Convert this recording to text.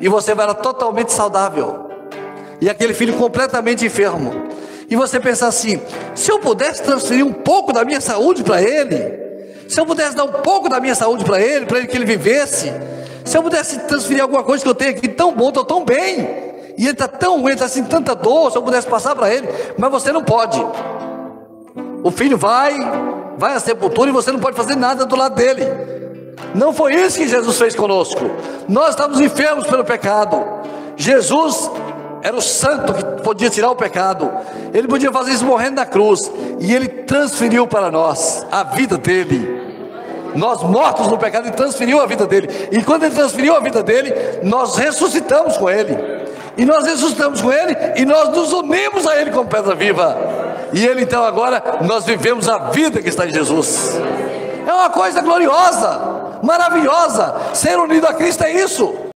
e você era totalmente saudável, e aquele filho completamente enfermo. E você pensa assim: se eu pudesse transferir um pouco da minha saúde para ele, se eu pudesse dar um pouco da minha saúde para ele, para ele que ele vivesse, se eu pudesse transferir alguma coisa que eu tenho aqui tão bom, estou tão bem, e ele está tão ruim, está assim, tanta dor, se eu pudesse passar para ele, mas você não pode. O filho vai, vai à sepultura e você não pode fazer nada do lado dele. Não foi isso que Jesus fez conosco. Nós estamos enfermos pelo pecado. Jesus era o santo que podia tirar o pecado. Ele podia fazer isso morrendo na cruz. E ele transferiu para nós a vida dele. Nós mortos no pecado, ele transferiu a vida dele. E quando ele transferiu a vida dele, nós ressuscitamos com ele. E nós ressuscitamos com ele e nós nos unimos a ele como pedra viva. E ele então agora nós vivemos a vida que está em Jesus. É uma coisa gloriosa, maravilhosa. Ser unido a Cristo é isso.